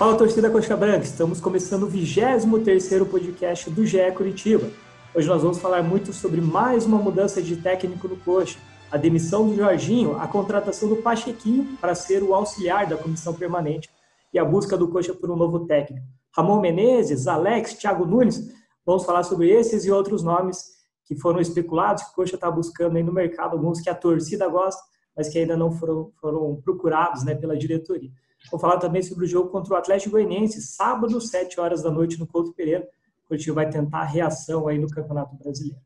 Fala torcida Coxa Branca, estamos começando o 23º podcast do GE Curitiba. Hoje nós vamos falar muito sobre mais uma mudança de técnico no Coxa, a demissão do Jorginho, a contratação do Pachequinho para ser o auxiliar da comissão permanente e a busca do Coxa por um novo técnico. Ramon Menezes, Alex, Thiago Nunes, vamos falar sobre esses e outros nomes que foram especulados, que o Coxa está buscando aí no mercado, alguns que a torcida gosta, mas que ainda não foram, foram procurados né, pela diretoria. Vou falar também sobre o jogo contra o Atlético Goianiense, sábado, 7 horas da noite, no Couto Pereira. O Curitiba vai tentar a reação aí no Campeonato Brasileiro.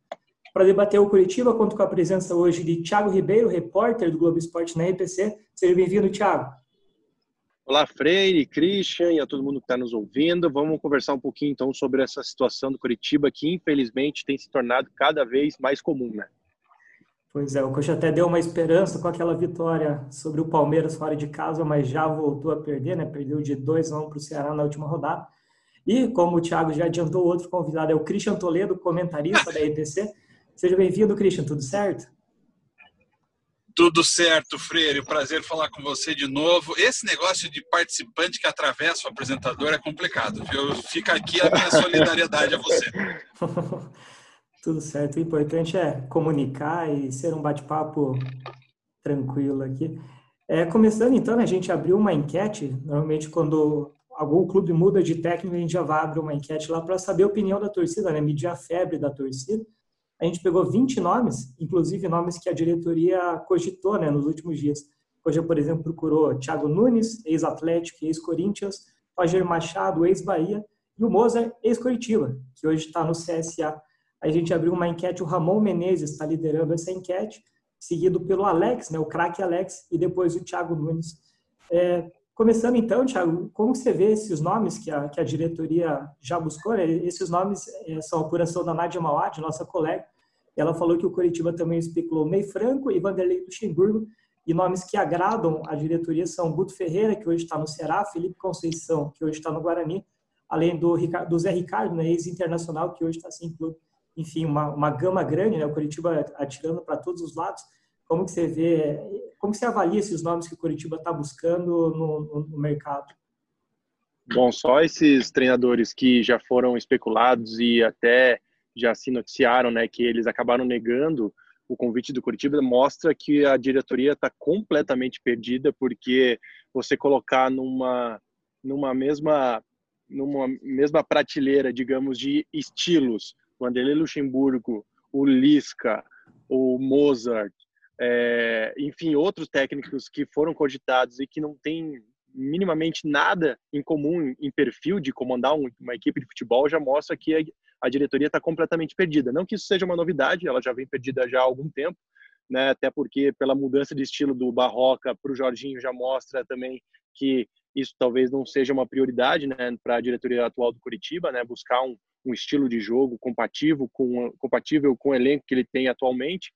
Para debater o Curitiba, conto com a presença hoje de Thiago Ribeiro, repórter do Globo Esporte na RPC. Seja bem-vindo, Thiago. Olá, Freire, Christian e a todo mundo que está nos ouvindo. Vamos conversar um pouquinho então sobre essa situação do Curitiba que infelizmente tem se tornado cada vez mais comum, né? Pois é, o Coxa até deu uma esperança com aquela vitória sobre o Palmeiras fora de casa, mas já voltou a perder, né? Perdeu de 2 a 1 para o Ceará na última rodada. E, como o Thiago já adiantou, outro convidado é o Christian Toledo, comentarista da ETC. Seja bem-vindo, Christian, tudo certo? Tudo certo, Freire. Prazer falar com você de novo. Esse negócio de participante que atravessa o apresentador é complicado, viu? Fica aqui a minha solidariedade a você. Tudo certo. O importante é comunicar e ser um bate-papo tranquilo aqui. É, começando então, a gente abriu uma enquete. Normalmente, quando algum clube muda de técnico, a gente já vai abrir uma enquete lá para saber a opinião da torcida, né? medir a febre da torcida. A gente pegou 20 nomes, inclusive nomes que a diretoria cogitou né, nos últimos dias. Hoje, por exemplo, procurou Thiago Nunes, ex-Atlético ex-Corinthians, Roger Machado, ex-Bahia, e o Mozart, ex-Coritiba, que hoje está no CSA a gente abriu uma enquete, o Ramon Menezes está liderando essa enquete, seguido pelo Alex, né, o craque Alex, e depois o Thiago Nunes. É, começando então, Thiago, como você vê esses nomes que a, que a diretoria já buscou? Né? Esses nomes é, são a apuração da Nádia Mauad, nossa colega. Ela falou que o Curitiba também especulou Ney Franco e Vanderlei Luxemburgo, e nomes que agradam a diretoria são Guto Ferreira, que hoje está no Ceará, Felipe Conceição, que hoje está no Guarani, além do, do Zé Ricardo, né, ex-internacional, que hoje está sem clube enfim, uma, uma gama grande, né? O Curitiba atirando para todos os lados. Como que você vê, como que você avalia esses nomes que o Curitiba está buscando no, no, mercado? Bom, só esses treinadores que já foram especulados e até já se noticiaram, né, que eles acabaram negando o convite do Curitiba mostra que a diretoria está completamente perdida porque você colocar numa numa mesma numa mesma prateleira, digamos, de estilos Vanderlei Luxemburgo, o Lisca, o Mozart, é, enfim, outros técnicos que foram cogitados e que não têm minimamente nada em comum em perfil de comandar uma equipe de futebol, já mostra que a, a diretoria está completamente perdida. Não que isso seja uma novidade, ela já vem perdida já há algum tempo, né? até porque pela mudança de estilo do Barroca para o Jorginho já mostra também que isso talvez não seja uma prioridade né, para a diretoria atual do Curitiba, né, buscar um, um estilo de jogo compatível com, compatível com o elenco que ele tem atualmente.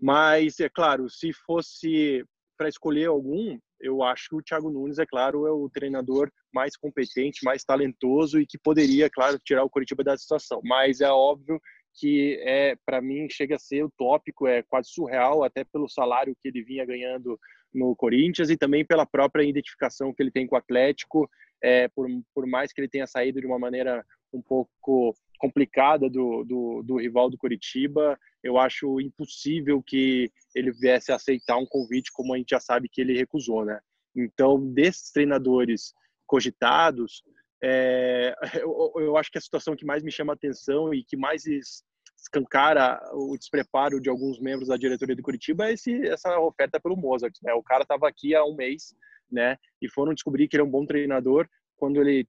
Mas, é claro, se fosse para escolher algum, eu acho que o Thiago Nunes, é claro, é o treinador mais competente, mais talentoso e que poderia, claro, tirar o Curitiba da situação. Mas é óbvio que é para mim chega a ser utópico, é quase surreal, até pelo salário que ele vinha ganhando no Corinthians e também pela própria identificação que ele tem com o Atlético, é, por, por mais que ele tenha saído de uma maneira um pouco complicada do, do, do, rival do Curitiba, eu acho impossível que ele viesse a aceitar um convite como a gente já sabe que ele recusou, né? Então, desses treinadores cogitados, é, eu, eu, acho que a situação que mais me chama atenção e que mais escancara o despreparo de alguns membros da diretoria do Curitiba é esse, essa oferta pelo Mozart. Né? O cara estava aqui há um mês, né? E foram descobrir que ele é um bom treinador quando ele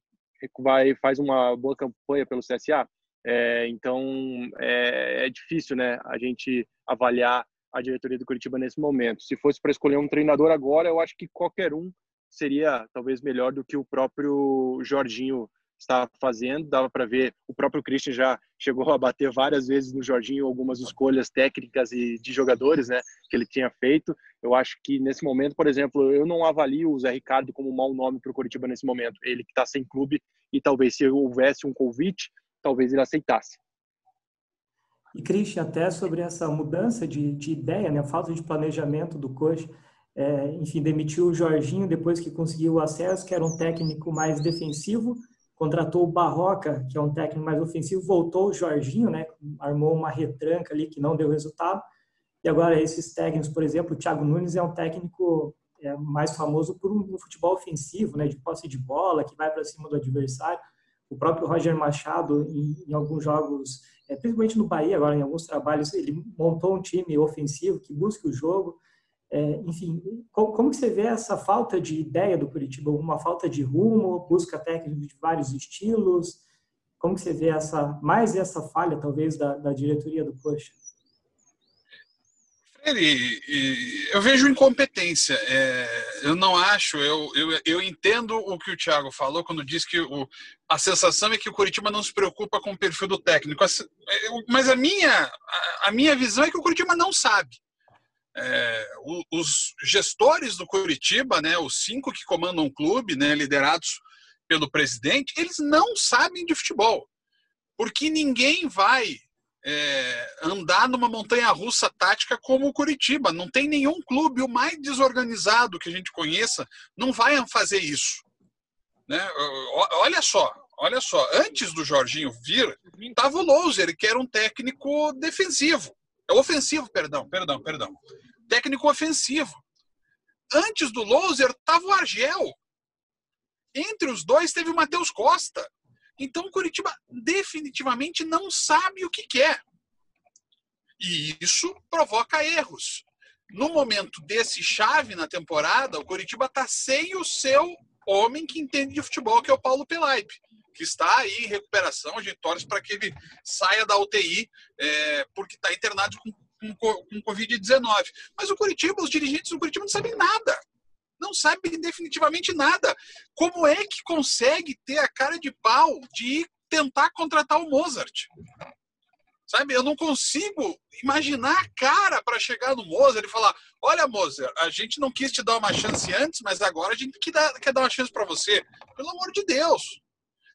vai faz uma boa campanha pelo CSA. É, então é, é, difícil, né? A gente avaliar a diretoria do Curitiba nesse momento. Se fosse para escolher um treinador agora, eu acho que qualquer um seria talvez melhor do que o próprio Jorginho está fazendo. Dava para ver, o próprio Christian já chegou a bater várias vezes no Jorginho algumas escolhas técnicas e de jogadores, né, que ele tinha feito. Eu acho que nesse momento, por exemplo, eu não avalio o Zé Ricardo como um mau nome para o Curitiba nesse momento. Ele que está sem clube e talvez se houvesse um convite, talvez ele aceitasse. E Christian, até sobre essa mudança de, de ideia, né, a falta de planejamento do coach, é, enfim, demitiu o Jorginho depois que conseguiu o acesso, que era um técnico mais defensivo, contratou o Barroca, que é um técnico mais ofensivo, voltou o Jorginho, né, armou uma retranca ali que não deu resultado, e agora esses técnicos, por exemplo, o Thiago Nunes é um técnico é, mais famoso por um, um futebol ofensivo, né, de posse de bola, que vai para cima do adversário, o próprio Roger Machado, em, em alguns jogos, é, principalmente no Bahia, agora em alguns trabalhos, ele montou um time ofensivo que busca o jogo, é, enfim, como, como, que você vê essa falta de ideia do Curitiba? Uma falta de rumo, busca técnicos de vários estilos? Como que você vê essa mais essa falha, talvez, da, da diretoria do Coxa? Ele, eu vejo incompetência. É, eu não acho, eu, eu, eu entendo o que o Thiago falou quando diz que o, a sensação é que o Curitiba não se preocupa com o perfil do técnico. Mas a minha, a minha visão é que o Curitiba não sabe é, os gestores do Curitiba, né, os cinco que comandam o clube, né, liderados pelo presidente, eles não sabem de futebol. Porque ninguém vai é, andar numa montanha russa tática como o Curitiba. Não tem nenhum clube, o mais desorganizado que a gente conheça, não vai fazer isso. Né? Olha só, olha só. Antes do Jorginho vir, estava o Louser, que era um técnico defensivo. Ofensivo, perdão, perdão, perdão técnico ofensivo. Antes do Loser estava o Argel. Entre os dois teve o Matheus Costa. Então o Curitiba definitivamente não sabe o que quer. E isso provoca erros. No momento desse chave na temporada, o Curitiba está sem o seu homem que entende de futebol, que é o Paulo Pelaipe, que está aí em recuperação. A gente torce para que ele saia da UTI, é, porque está internado com com, com Covid-19. Mas o Curitiba, os dirigentes do Curitiba não sabem nada. Não sabem definitivamente nada. Como é que consegue ter a cara de pau de tentar contratar o Mozart? Sabe, eu não consigo imaginar a cara para chegar no Mozart e falar: olha, Mozart, a gente não quis te dar uma chance antes, mas agora a gente quer dar, quer dar uma chance para você. Pelo amor de Deus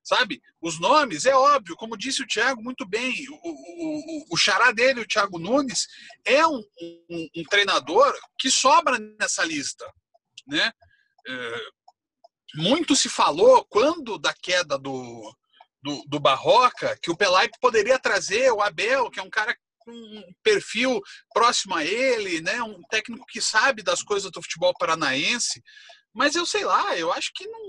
sabe? Os nomes, é óbvio, como disse o Thiago muito bem, o, o, o, o xará dele, o Thiago Nunes, é um, um, um treinador que sobra nessa lista, né? É, muito se falou quando da queda do, do, do Barroca que o Pelaipe poderia trazer o Abel, que é um cara com um perfil próximo a ele, né? Um técnico que sabe das coisas do futebol paranaense. Mas eu sei lá, eu acho que não,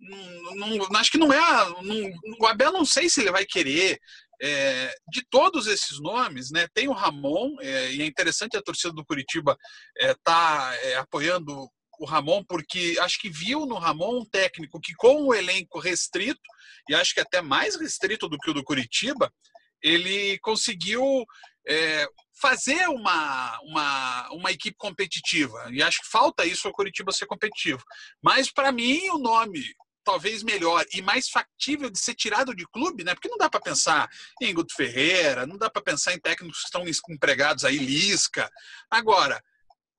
não, não, acho que não é. Não, o Abel não sei se ele vai querer. É, de todos esses nomes, né, tem o Ramon, é, e é interessante a torcida do Curitiba estar é, tá, é, apoiando o Ramon, porque acho que viu no Ramon um técnico que, com o elenco restrito, e acho que até mais restrito do que o do Curitiba, ele conseguiu é, fazer uma, uma, uma equipe competitiva. E acho que falta isso ao Curitiba ser competitivo. Mas, para mim, o nome talvez melhor e mais factível de ser tirado de clube, né? Porque não dá para pensar em Guto Ferreira, não dá para pensar em técnicos que estão empregados aí, Lisca. Agora,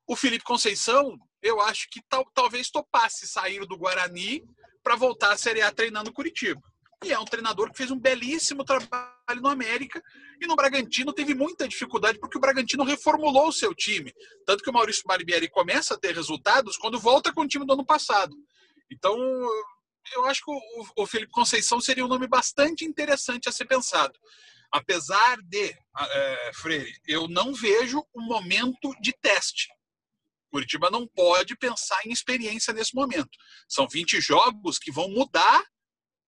o Felipe Conceição, eu acho que tal, talvez topasse sair do Guarani para voltar à Série A treinando Curitiba. E é um treinador que fez um belíssimo trabalho no América e no Bragantino teve muita dificuldade porque o Bragantino reformulou o seu time. Tanto que o Maurício Barbieri começa a ter resultados quando volta com o time do ano passado. Então, eu acho que o, o Felipe Conceição seria um nome bastante interessante a ser pensado. Apesar de, é, Freire, eu não vejo um momento de teste. Curitiba não pode pensar em experiência nesse momento. São 20 jogos que vão mudar,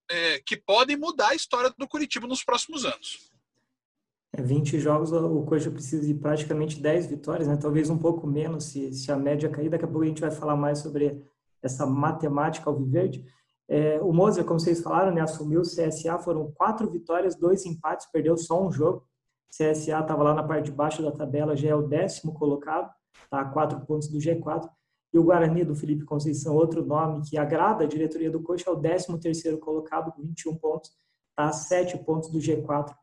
é, que podem mudar a história do Curitiba nos próximos anos. É, 20 jogos, o Coxa precisa de praticamente 10 vitórias, né? talvez um pouco menos se, se a média cair. Daqui a pouco a gente vai falar mais sobre essa matemática alviverde. É, o Moser, como vocês falaram, né, assumiu o CSA, foram quatro vitórias, dois empates, perdeu só um jogo. CSA estava lá na parte de baixo da tabela, já é o décimo colocado, está a quatro pontos do G4. E o Guarani do Felipe Conceição, outro nome que agrada a diretoria do Coxa, é o décimo terceiro colocado, com 21 pontos, está a sete pontos do G4.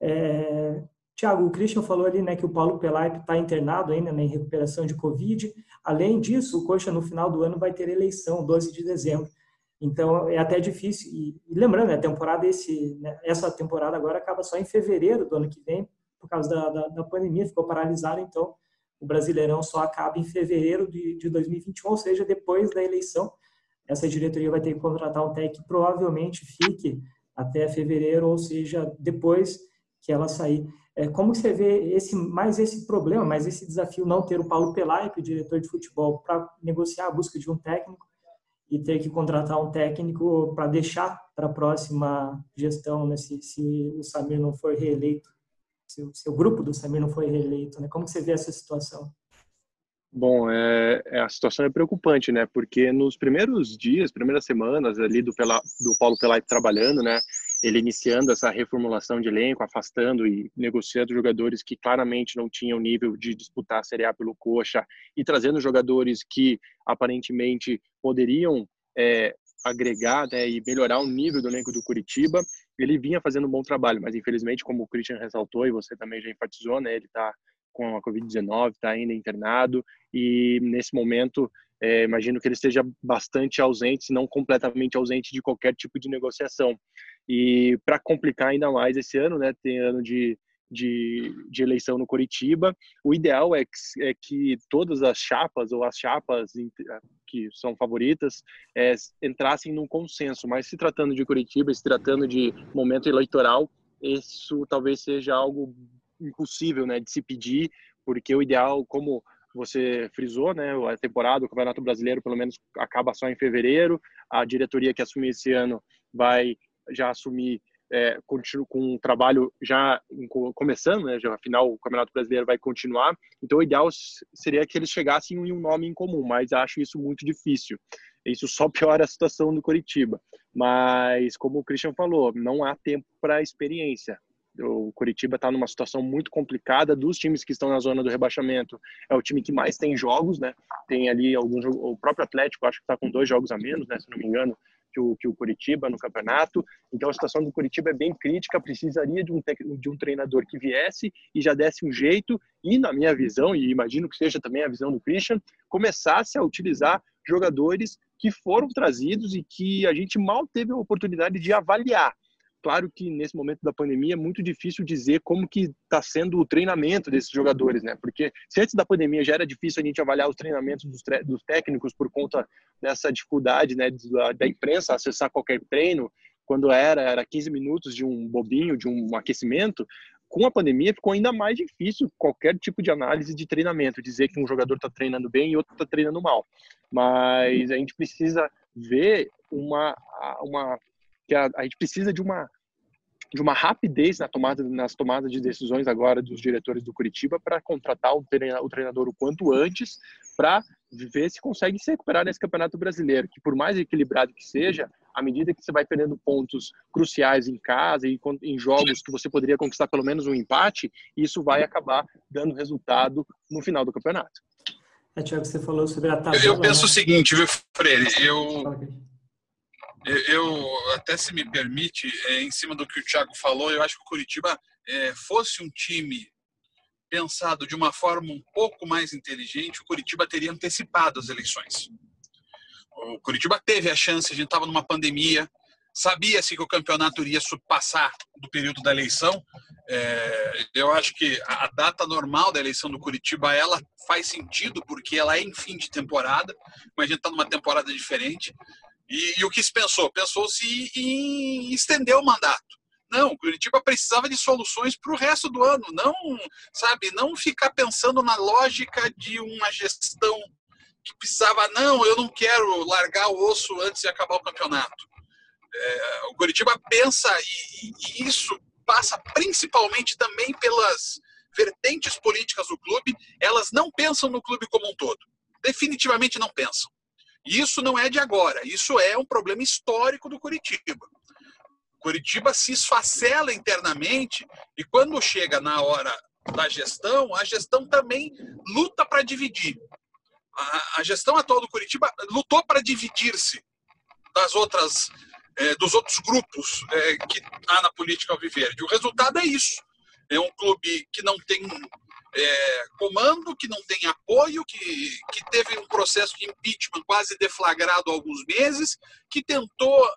É, Tiago, o Christian falou ali né, que o Paulo Pelaipe está internado ainda né, em recuperação de Covid. Além disso, o Coxa no final do ano vai ter eleição, 12 de dezembro. Então é até difícil. E, lembrando, né, a temporada esse, né, essa temporada agora acaba só em fevereiro do ano que vem, por causa da, da, da pandemia, ficou paralisada. Então o Brasileirão só acaba em fevereiro de, de 2021, ou seja, depois da eleição. Essa diretoria vai ter que contratar um técnico que provavelmente fique até fevereiro, ou seja, depois que ela sair. É, como você vê esse, mais esse problema, mais esse desafio não ter o Paulo Pelaipe, o diretor de futebol, para negociar a busca de um técnico e ter que contratar um técnico para deixar para a próxima gestão, né, se, se, o Samir não for reeleito, se, se, o grupo do Samir não for reeleito, né? Como você vê essa situação? Bom, é, é, a situação é preocupante, né? Porque nos primeiros dias, primeiras semanas ali do, Pela, do Paulo Pelaipe trabalhando, né? Ele iniciando essa reformulação de elenco, afastando e negociando jogadores que claramente não tinham nível de disputar a Série A pelo Coxa e trazendo jogadores que aparentemente poderiam é, agregar né, e melhorar o nível do elenco do Curitiba. Ele vinha fazendo um bom trabalho, mas infelizmente, como o Christian ressaltou e você também já enfatizou, né, ele está com a Covid-19, está ainda internado e nesse momento é, imagino que ele esteja bastante ausente, se não completamente ausente de qualquer tipo de negociação. E para complicar ainda mais esse ano, né, tem ano de, de, de eleição no Curitiba, o ideal é que, é que todas as chapas ou as chapas que são favoritas é, entrassem num consenso, mas se tratando de Curitiba, se tratando de momento eleitoral, isso talvez seja algo impossível né, de se pedir, porque o ideal, como você frisou, né, a temporada, o Campeonato Brasileiro, pelo menos, acaba só em fevereiro. A diretoria que assumir esse ano vai já assumir é, com um trabalho já começando, né? Já, afinal, o Campeonato Brasileiro vai continuar. Então, o ideal seria que eles chegassem em um nome em comum, mas acho isso muito difícil. Isso só piora a situação do Coritiba. Mas, como o Christian falou, não há tempo para experiência. O Curitiba está numa situação muito complicada dos times que estão na zona do rebaixamento. É o time que mais tem jogos, né? Tem ali alguns o próprio Atlético, acho que está com dois jogos a menos, né? Se não me engano, que o, que o Curitiba no campeonato. Então a situação do Curitiba é bem crítica. Precisaria de um de um treinador que viesse e já desse um jeito e, na minha visão, e imagino que seja também a visão do Christian, começasse a utilizar jogadores que foram trazidos e que a gente mal teve a oportunidade de avaliar claro que nesse momento da pandemia é muito difícil dizer como que está sendo o treinamento desses jogadores, né? Porque se antes da pandemia já era difícil a gente avaliar os treinamentos dos, dos técnicos por conta dessa dificuldade, né, da, da, imprensa acessar qualquer treino, quando era era 15 minutos de um bobinho, de um aquecimento, com a pandemia ficou ainda mais difícil qualquer tipo de análise de treinamento, dizer que um jogador está treinando bem e outro está treinando mal. Mas a gente precisa ver uma uma que a, a gente precisa de uma de uma rapidez na tomada, nas tomadas de decisões agora dos diretores do Curitiba para contratar o treinador o quanto antes para ver se consegue se recuperar nesse Campeonato Brasileiro, que por mais equilibrado que seja, à medida que você vai perdendo pontos cruciais em casa e em jogos que você poderia conquistar pelo menos um empate, isso vai acabar dando resultado no final do campeonato. É, Tiago, você falou sobre a tabela. Eu penso né? o seguinte, viu, Freire? Eu, eu, até se me permite, é, em cima do que o Thiago falou, eu acho que o Curitiba é, fosse um time pensado de uma forma um pouco mais inteligente, o Curitiba teria antecipado as eleições. O Curitiba teve a chance, a gente estava numa pandemia, sabia-se que o campeonato iria passar do período da eleição. É, eu acho que a data normal da eleição do Curitiba ela faz sentido porque ela é em fim de temporada, mas a gente está numa temporada diferente. E, e o que se pensou? Pensou-se em estender o mandato. Não, Curitiba precisava de soluções para o resto do ano, não, sabe, não ficar pensando na lógica de uma gestão que precisava, não, eu não quero largar o osso antes de acabar o campeonato. É, o Curitiba pensa, e, e isso passa principalmente também pelas vertentes políticas do clube, elas não pensam no clube como um todo. Definitivamente não pensam. Isso não é de agora, isso é um problema histórico do Curitiba. Curitiba se esfacela internamente e quando chega na hora da gestão, a gestão também luta para dividir. A, a, gestão atual do Curitiba lutou para dividir-se das outras, é, dos outros grupos é, que há na política alviverde. O resultado é isso. É um clube que não tem é, comando, que não tem apoio, que, que teve um processo de impeachment quase deflagrado há alguns meses, que tentou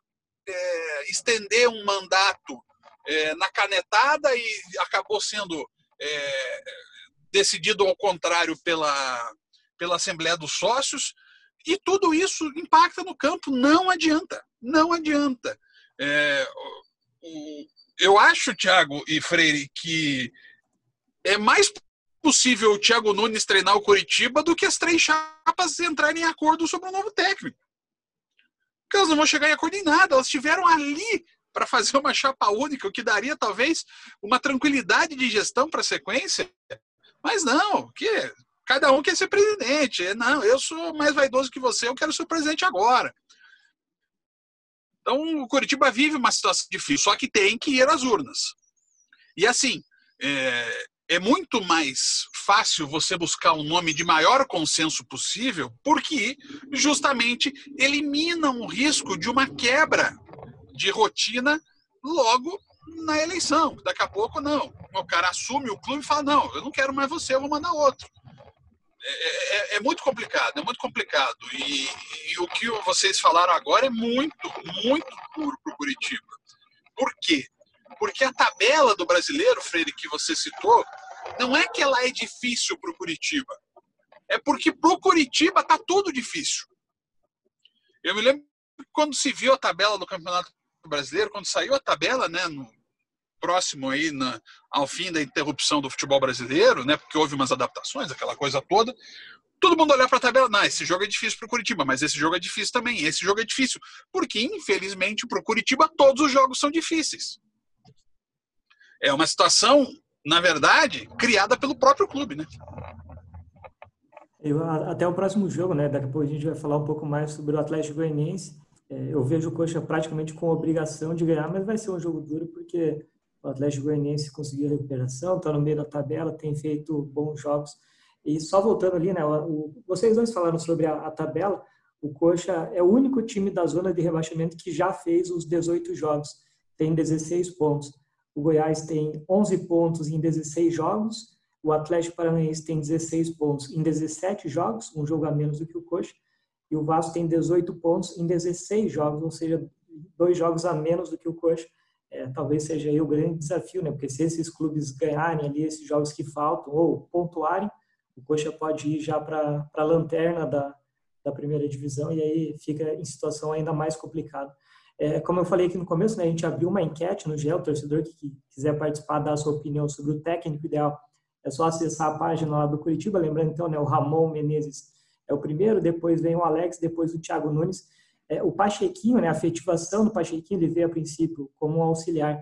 é, estender um mandato é, na canetada e acabou sendo é, decidido ao contrário pela, pela Assembleia dos Sócios, e tudo isso impacta no campo. Não adianta, não adianta. É, o, eu acho, Thiago e Freire, que é mais possível o Thiago Nunes treinar o Curitiba do que as três chapas entrarem em acordo sobre um novo técnico. Porque elas não vão chegar em acordo em nada, elas estiveram ali para fazer uma chapa única, o que daria talvez uma tranquilidade de gestão para a sequência. Mas não, que cada um quer ser presidente. Não, eu sou mais vaidoso que você, eu quero ser presidente agora. Então, o Curitiba vive uma situação difícil, só que tem que ir às urnas. E assim, é, é muito mais fácil você buscar um nome de maior consenso possível, porque justamente elimina o risco de uma quebra de rotina logo na eleição. Daqui a pouco, não. O cara assume o clube e fala: não, eu não quero mais você, eu vou mandar outro. É, é, é muito complicado, é muito complicado. E, e, o que vocês falaram agora é muito, muito duro para o Curitiba. Por quê? Porque a tabela do brasileiro, Freire, que você citou, não é que ela é difícil para o Curitiba. É porque para o Curitiba está tudo difícil. Eu me lembro quando se viu a tabela do Campeonato Brasileiro, quando saiu a tabela, né, no, próximo aí na, ao fim da interrupção do futebol brasileiro, né, porque houve umas adaptações, aquela coisa toda, todo mundo olhar para a tabela, não, esse jogo é difícil para o Curitiba, mas esse jogo é difícil também, esse jogo é difícil, porque infelizmente para o Curitiba todos os jogos são difíceis. É uma situação, na verdade, criada pelo próprio clube, né? Eu, até o próximo jogo, né? Daqui a pouco a gente vai falar um pouco mais sobre o Atlético Goianiense. É, eu vejo o Coxa praticamente com obrigação de ganhar, mas vai ser um jogo duro porque o Atlético Goianiense conseguiu a recuperação, está no meio da tabela, tem feito bons jogos. E só voltando ali, né, o, vocês dois falaram sobre a, a, tabela. O Coxa é o único time da zona de rebaixamento que já fez os 18 jogos, tem 16 pontos. O Goiás tem 11 pontos em 16 jogos. O Atlético Paranaense tem 16 pontos em 17 jogos, um jogo a menos do que o Coxa. E o Vasco tem 18 pontos em 16 jogos, ou seja, dois jogos a menos do que o Coxa é, talvez seja aí o grande desafio, né? Porque se esses clubes ganharem ali esses jogos que faltam ou pontuarem, o Coxa pode ir já para a lanterna da, da primeira divisão e aí fica em situação ainda mais complicada. É, como eu falei aqui no começo, né, a gente abriu uma enquete no GEL, o torcedor que quiser participar, dar a sua opinião sobre o técnico ideal, é só acessar a página lá do Curitiba, lembrando então, né, o Ramon Menezes é o primeiro, depois vem o Alex, depois o Thiago Nunes, é, o Pachequinho, né, a efetivação do Pachequinho, ele veio a princípio como um auxiliar.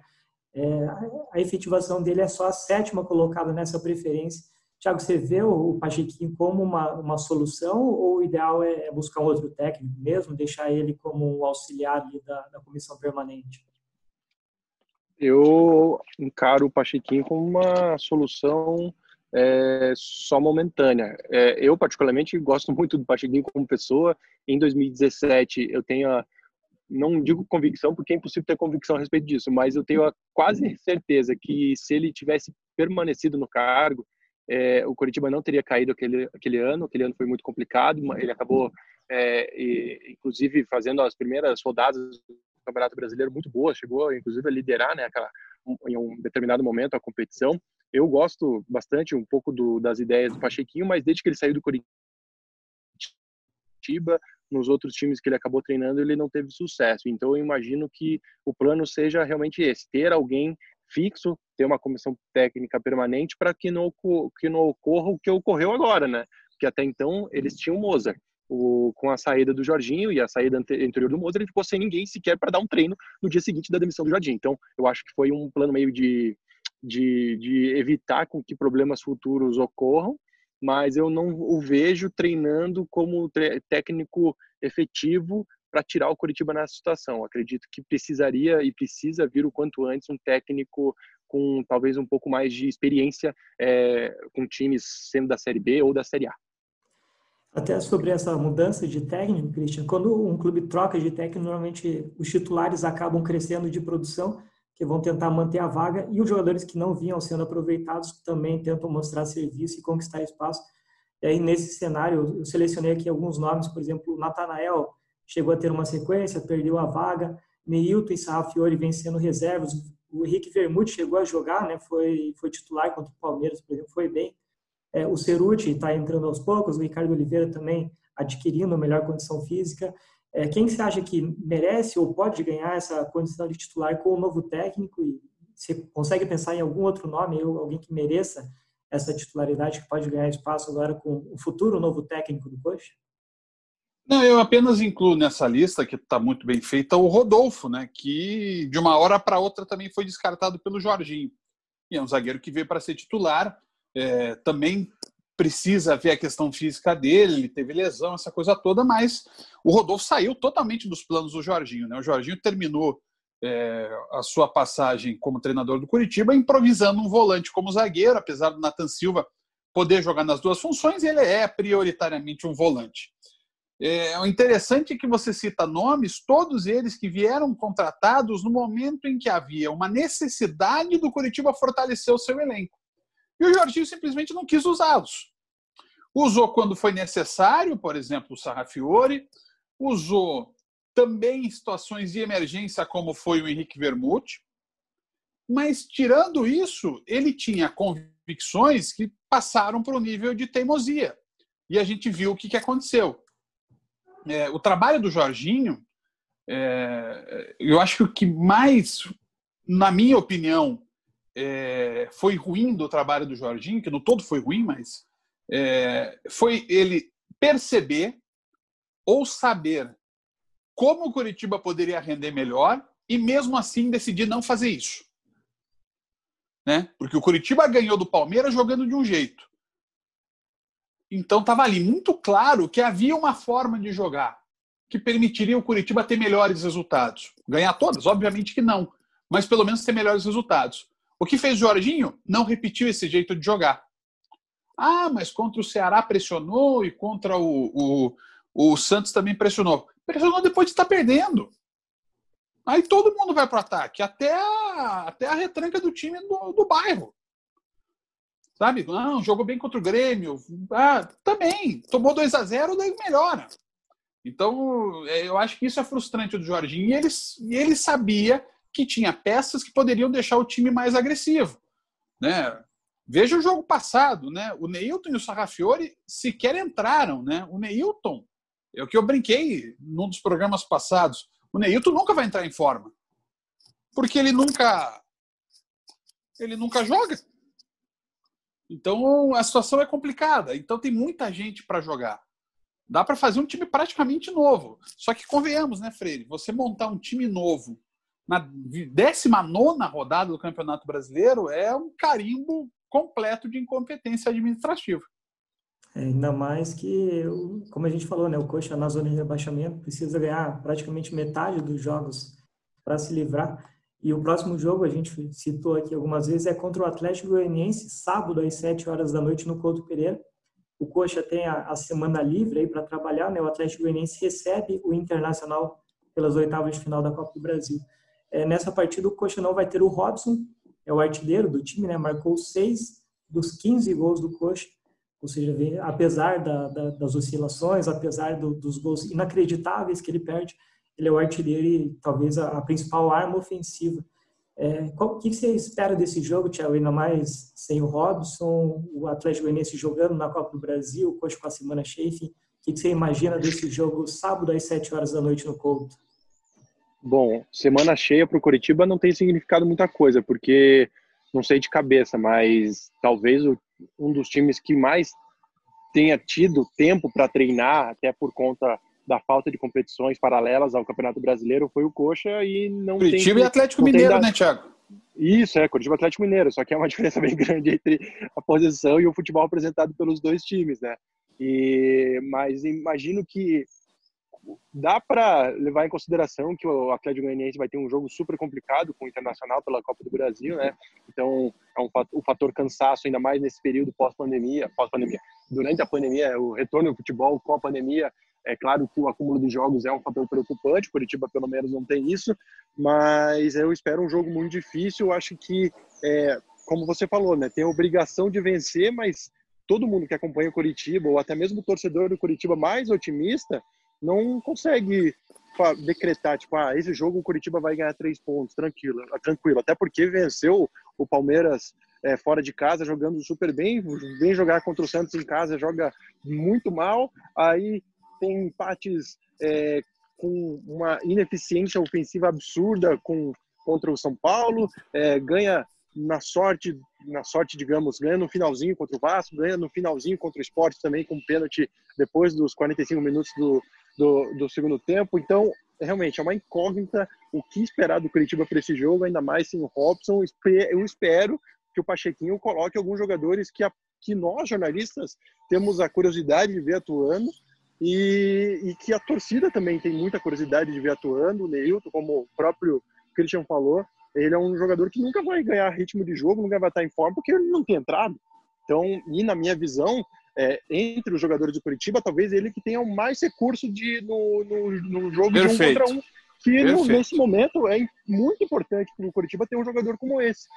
É, a efetivação dele é só a sétima colocada nessa preferência. Tiago, você vê o Pachequinho como uma, uma solução ou o ideal é, é buscar um outro técnico mesmo, deixar ele como um auxiliar da, da comissão permanente? Eu encaro o Pachequinho como uma solução é, só momentânea. É, eu, particularmente, gosto muito do Pachequinho como pessoa. Em 2017, eu tenho a, não digo convicção, porque é impossível ter convicção a respeito disso, mas eu tenho a quase certeza que se ele tivesse permanecido no cargo, é, o Coritiba não teria caído aquele, aquele ano. Aquele ano foi muito complicado, ele acabou, é, e, inclusive, fazendo as primeiras rodadas do Campeonato Brasileiro muito boas, chegou, inclusive, a liderar né, aquela, em um determinado momento a competição. Eu gosto bastante um pouco do, das ideias do Pachequinho, mas desde que ele saiu do Curitiba, nos outros times que ele acabou treinando, ele não teve sucesso. Então eu imagino que o plano seja realmente esse, ter alguém fixo, ter uma comissão técnica permanente para que não, que não ocorra o que ocorreu agora, né? Porque até então eles tinham Mozart. O, com a saída do Jorginho e a saída anterior do Mozart, ele ficou sem ninguém sequer para dar um treino no dia seguinte da demissão do Jorginho. Então, eu acho que foi um plano meio de de, de evitar com que problemas futuros ocorram, mas eu não o vejo treinando como técnico efetivo para tirar o Curitiba nessa situação. Acredito que precisaria e precisa vir o quanto antes um técnico com talvez um pouco mais de experiência é, com times sendo da Série B ou da Série A. Até sobre essa mudança de técnico, Christian, quando um clube troca de técnico, normalmente os titulares acabam crescendo de produção que vão tentar manter a vaga, e os jogadores que não vinham sendo aproveitados também tentam mostrar serviço e conquistar espaço. E aí, nesse cenário, eu selecionei aqui alguns nomes, por exemplo, o Natanael chegou a ter uma sequência, perdeu a vaga, Neilton e Sarrafiori vêm sendo reservas, o Henrique Vermute chegou a jogar, né, foi, foi titular contra o Palmeiras, por exemplo, foi bem. É, o Ceruti está entrando aos poucos, o Ricardo Oliveira também adquirindo melhor condição física. É, quem você acha que merece ou pode ganhar essa condição de titular com o novo técnico? E você consegue pensar em algum outro nome, alguém que mereça essa titularidade, que pode ganhar espaço agora com o futuro novo técnico do Coxa? Não, eu apenas incluo nessa lista, que está muito bem feita, o Rodolfo, né, que de uma hora para outra também foi descartado pelo Jorginho. E é um zagueiro que veio para ser titular, é, também precisa ver a questão física dele, ele teve lesão, essa coisa toda, mas o Rodolfo saiu totalmente dos planos do Jorginho. Né? O Jorginho terminou é, a sua passagem como treinador do Curitiba improvisando um volante como zagueiro, apesar do Nathan Silva poder jogar nas duas funções, ele é prioritariamente um volante. É, interessante é que você cita nomes, todos eles que vieram contratados no momento em que havia uma necessidade do Curitiba fortalecer o seu elenco. E o Jorginho simplesmente não quis usá-los. Usou quando foi necessário, por exemplo, o Sarrafiore, usou também em situações de emergência, como foi o Henrique Vermute. Mas, tirando isso, ele tinha convicções que passaram para o nível de teimosia. E a gente viu o que aconteceu. É, o trabalho do Jorginho, é, eu acho que o que mais, na minha opinião, é, foi ruim do trabalho do Jorginho, que no todo foi ruim, mas é, foi ele perceber ou saber como o Curitiba poderia render melhor e mesmo assim decidir não fazer isso. Né? Porque o Curitiba ganhou do Palmeiras jogando de um jeito. Então estava ali muito claro que havia uma forma de jogar que permitiria o Curitiba ter melhores resultados. Ganhar todas? Obviamente que não, mas pelo menos ter melhores resultados. O que fez o Jorginho? Não repetiu esse jeito de jogar. Ah, mas contra o Ceará pressionou e contra o, o, o Santos também pressionou. Pressionou depois de estar perdendo. Aí todo mundo vai para o ataque, até a, até a retranca do time do, do bairro. Sabe? Não, jogou bem contra o Grêmio. Ah, também. Tomou 2 a 0 daí melhora. Então, é, eu acho que isso é frustrante do Jorginho. E ele, ele sabia que tinha peças que poderiam deixar o time mais agressivo. Né? Veja o jogo passado, né? O Neilton e o Sarrafiore sequer entraram, né? O Neilton, é o que eu brinquei num dos programas passados. O Neilton nunca vai entrar em forma. Porque ele nunca ele nunca joga. Então a situação é complicada. Então tem muita gente para jogar. Dá para fazer um time praticamente novo. Só que convenhamos, né, Freire? Você montar um time novo na 19 rodada do Campeonato Brasileiro é um carimbo completo de incompetência administrativa. É, ainda mais que, como a gente falou, né, o Coxa na zona de rebaixamento precisa ganhar praticamente metade dos jogos para se livrar. E o próximo jogo, a gente citou aqui algumas vezes, é contra o Atlético Goianiense, sábado às 7 horas da noite no Couto Pereira. O Coxa tem a, a semana livre aí para trabalhar, né? O Atlético Goianiense recebe o Internacional pelas oitavas de final da Copa do Brasil. É, nessa partida, o Coxa não vai ter o Robson, é o artilheiro do time, né? Marcou seis dos 15 gols do Coxa. Ou seja, apesar da, da, das oscilações, apesar do, dos gols inacreditáveis que ele perde, ele é o artilheiro e talvez a, a principal arma ofensiva. É, o que você espera desse jogo, Thiago? Ainda mais sem o Robson, o Atlético Goianiense jogando na Copa do Brasil, o Coxa com a semana cheia. O que você imagina desse jogo sábado às 7 horas da noite no Couto? Bom, semana cheia para o Curitiba não tem significado muita coisa, porque não sei de cabeça, mas talvez um dos times que mais tenha tido tempo para treinar, até por conta da falta de competições paralelas ao Campeonato Brasileiro, foi o Coxa e não Curitiba tem, e Atlético Mineiro, né, Thiago? Isso, é, Curitiba Atlético Mineiro, só que é uma diferença bem grande entre a posição e o futebol apresentado pelos dois times, né? E, mas imagino que dá para levar em consideração que o Atlético Goianiense vai ter um jogo super complicado com o Internacional pela Copa do Brasil, né? Então, é um o fator cansaço ainda mais nesse período pós-pandemia, pós-pandemia. Durante a pandemia, o retorno ao futebol com a pandemia, é claro que o acúmulo de jogos é um fator preocupante, Curitiba pelo menos não tem isso, mas eu espero um jogo muito difícil, eu acho que é, como você falou, né, tem a obrigação de vencer, mas todo mundo que acompanha o Curitiba, ou até mesmo o torcedor do Curitiba mais otimista, não consegue decretar, tipo, ah, esse jogo o Curitiba vai ganhar três pontos, tranquilo, tranquilo. Até porque venceu o Palmeiras é, fora de casa, jogando super bem, vem jogar contra o Santos em casa, joga muito mal, aí tem empates é, com uma ineficiência ofensiva absurda com, contra o São Paulo, é, ganha na sorte, na sorte, digamos, ganha no finalzinho contra o Vasco, ganha no finalzinho contra o Sport também com pênalti depois dos 45 minutos do, do, do segundo tempo. Então, realmente é uma incógnita o que esperar do Curitiba para esse jogo, ainda mais sem o Robson. Eu espero que o Pachequinho coloque alguns jogadores que, a, que nós, jornalistas, temos a curiosidade de ver atuando e, e, que a torcida também tem muita curiosidade de ver atuando. O Neilton, como o próprio Christian falou, ele é um jogador que nunca vai ganhar ritmo de jogo, nunca vai estar em forma, porque ele não tem entrado. Então, e na minha visão, é, entre os jogadores do Curitiba, talvez ele que tenha o mais recurso de, no, no, no jogo Perfeito. de um contra um. Que no, nesse momento é muito importante para o Curitiba ter um jogador como esse.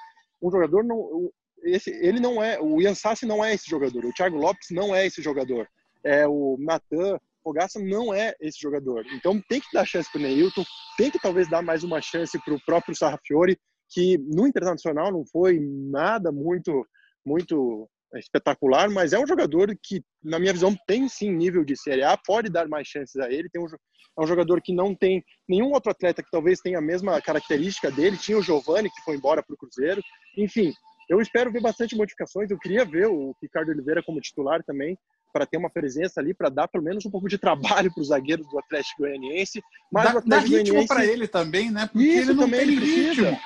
Um jogador não. Esse, ele não é. O Ian Sassi não é esse jogador. O Thiago Lopes não é esse jogador. É, o Natan Fogaça não é esse jogador. Então tem que dar chance para o Neilton, tem que talvez dar mais uma chance para o próprio Sarrafiori, que no Internacional não foi nada muito muito espetacular, mas é um jogador que, na minha visão, tem sim nível de Série A, pode dar mais chances a ele. Tem um, é um jogador que não tem nenhum outro atleta que talvez tenha a mesma característica dele. Tinha o Giovani, que foi embora para o Cruzeiro. Enfim, eu espero ver bastante modificações. Eu queria ver o Ricardo Oliveira como titular também, para ter uma presença ali, para dar pelo menos um pouco de trabalho para os zagueiros do Atlético Goianiense. Mas dá, o Atlético dá ritmo Goianiense... para ele também, né? Porque isso ele não também tem precisa. ritmo.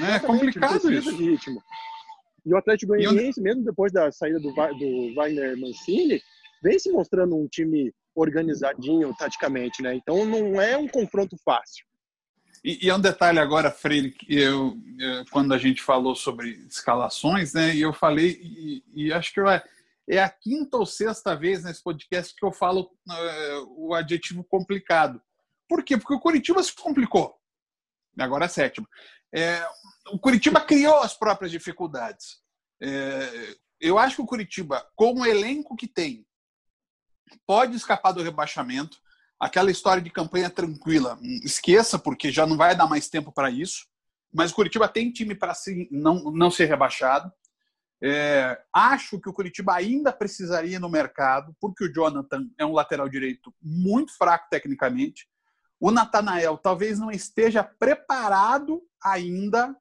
Né? É complicado isso. De ritmo. E o Atlético Goianiense, onde... mesmo depois da saída do, do Wagner Mancini, vem se mostrando um time organizadinho taticamente, né? Então não é um confronto fácil. E, e é um detalhe agora, Freire, que eu, eu, quando a gente falou sobre escalações, né? E eu falei, e, e acho que eu, é a quinta ou sexta vez nesse podcast que eu falo uh, o adjetivo complicado. Por quê? Porque o Curitiba se complicou. Agora é a sétima. É, o Curitiba criou as próprias dificuldades. É, eu acho que o Curitiba, com o elenco que tem, pode escapar do rebaixamento. Aquela história de campanha tranquila, esqueça, porque já não vai dar mais tempo para isso. Mas o Curitiba tem time para não, não ser rebaixado. É, acho que o Curitiba ainda precisaria no mercado, porque o Jonathan é um lateral direito muito fraco tecnicamente. O Natanael talvez não esteja preparado ainda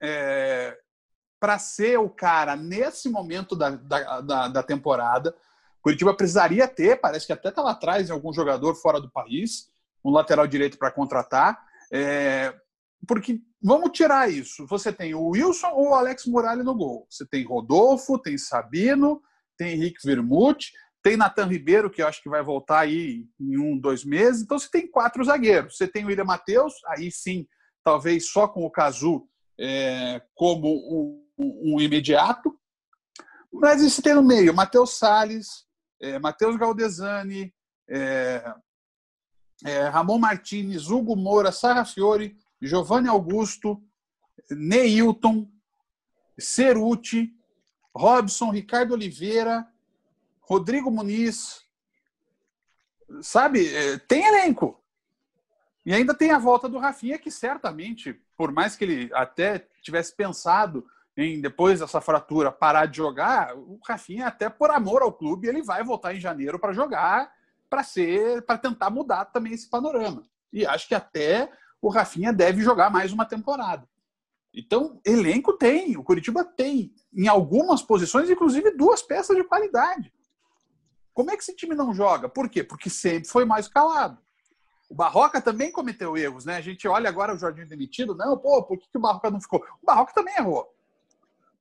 é, para ser o cara nesse momento da, da, da, da temporada. O Curitiba precisaria ter, parece que até está lá atrás em algum jogador fora do país, um lateral direito para contratar. É, porque vamos tirar isso. Você tem o Wilson ou o Alex Muralha no gol. Você tem Rodolfo, tem Sabino, tem Henrique Vermute, tem Natan Ribeiro, que eu acho que vai voltar aí em um, dois meses. Então você tem quatro zagueiros. Você tem o William Matheus, aí sim, talvez só com o Cazu é, como um, um, imediato. Mas você tem no meio Matheus Salles, é, Matheus Galdesani, é, é, Ramon Martinez, Hugo Moura, Sarra Fiore, Giovanni Augusto, Neilton, Ceruti, Robson, Ricardo Oliveira, Rodrigo Muniz. Sabe, é, tem elenco. E ainda tem a volta do Rafinha, que certamente, por mais que ele até tivesse pensado em, depois dessa fratura, parar de jogar, o Rafinha, até por amor ao clube, ele vai voltar em janeiro para jogar, para ser, para tentar mudar também esse panorama. E acho que até o Rafinha deve jogar mais uma temporada. Então, elenco tem, o Curitiba tem, em algumas posições, inclusive duas peças de qualidade. Como é que esse time não joga? Por quê? Porque sempre foi mais calado. O Barroca também cometeu erros, né? A gente olha agora o Jorginho demitido, não, pô, por que, que o Barroca não ficou? O Barroca também errou,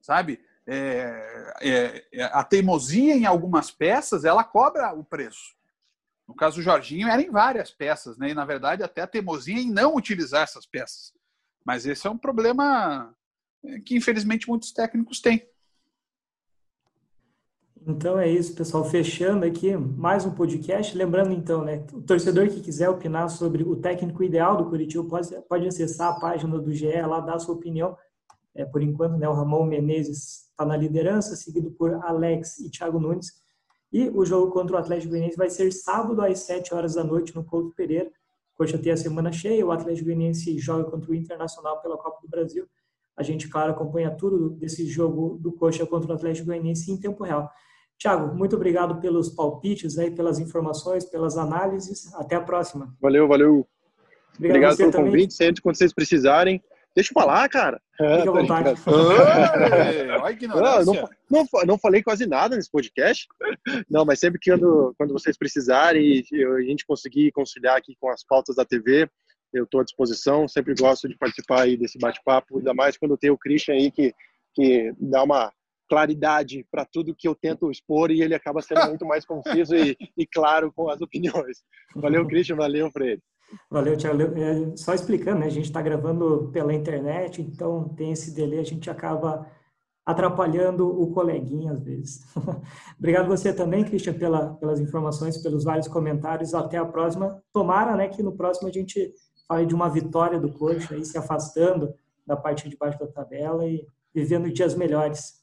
sabe? É, é, é a teimosia em algumas peças, ela cobra o preço. No caso do Jorginho, era em várias peças, né? E na verdade até a teimosia em não utilizar essas peças. Mas esse é um problema que infelizmente muitos técnicos têm. Então é isso, pessoal. Fechando aqui mais um podcast. Lembrando, então, né, o torcedor que quiser opinar sobre o técnico ideal do Curitiba pode, pode acessar a página do GE lá, dar a sua opinião. É, por enquanto, né, o Ramon Menezes está na liderança, seguido por Alex e Thiago Nunes. E o jogo contra o Atlético Goianiense vai ser sábado às 7 horas da noite no Couto Pereira. Coxa tem a semana cheia, o Atlético Goianiense joga contra o Internacional pela Copa do Brasil. a gente, claro, acompanha tudo desse jogo do Coxa contra o Atlético Goianiense em tempo real. Tiago, muito obrigado pelos palpites, aí, pelas informações, pelas análises. Até a próxima. Valeu, valeu. Obrigado, obrigado pelo também. convite. Sempre quando vocês precisarem. Deixa eu falar, cara. Fique à vontade. Olha não, não, não, falei quase nada nesse podcast. Não, mas sempre que quando, quando vocês precisarem e a gente conseguir conciliar aqui com as pautas da TV, eu estou à disposição. Sempre gosto de participar aí desse bate-papo, ainda mais quando tem o Christian aí que, que dá uma claridade para tudo que eu tento expor e ele acaba sendo muito mais conciso e, e claro com as opiniões. Valeu, Christian. Valeu, Fred. Valeu, Tiago. É, só explicando, né? a gente está gravando pela internet, então tem esse delay, a gente acaba atrapalhando o coleguinha às vezes. Obrigado você também, Christian, pela, pelas informações, pelos vários comentários. Até a próxima. Tomara né, que no próximo a gente fale de uma vitória do Coxa, aí, se afastando da parte de baixo da tabela e vivendo dias melhores.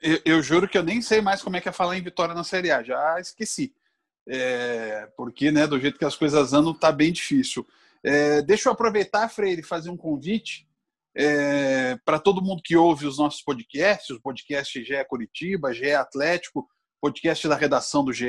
Eu, eu, juro que eu nem sei mais como é que é falar em vitória na Série A, já esqueci é, porque né, do jeito que as coisas andam, está bem difícil. É, deixa eu aproveitar, Freire, e fazer um convite é, para todo mundo que ouve os nossos podcasts, o podcast GE Curitiba, GE Atlético, podcast da redação do GE.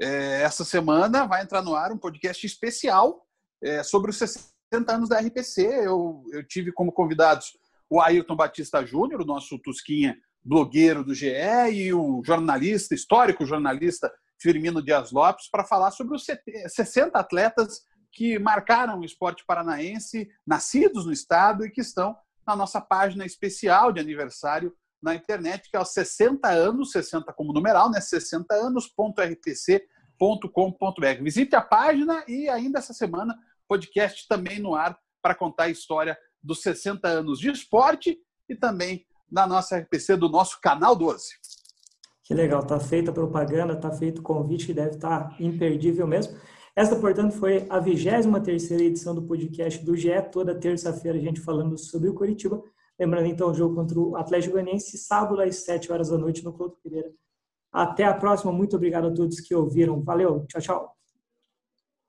É, essa semana vai entrar no ar um podcast especial é, sobre os 60 anos da RPC. Eu, eu tive como convidados o Ayrton Batista Júnior, o nosso Tusquinha blogueiro do GE, e o jornalista, histórico jornalista Firmino Dias Lopes, para falar sobre os 60 atletas que marcaram o esporte paranaense, nascidos no estado e que estão na nossa página especial de aniversário na internet, que é os 60 anos, 60 como numeral, né? 60 anos.rpc.com.br. Visite a página e ainda essa semana podcast também no ar para contar a história dos 60 anos de esporte e também da nossa RPC, do nosso canal 12. Que legal, tá feita a propaganda, tá feito o convite deve estar tá imperdível mesmo. Esta, portanto, foi a 23 edição do podcast do GE, toda terça-feira a gente falando sobre o Curitiba. Lembrando então o jogo contra o Atlético Goianiense, sábado às 7 horas da noite no Couto Pereira. Até a próxima, muito obrigado a todos que ouviram. Valeu, tchau, tchau.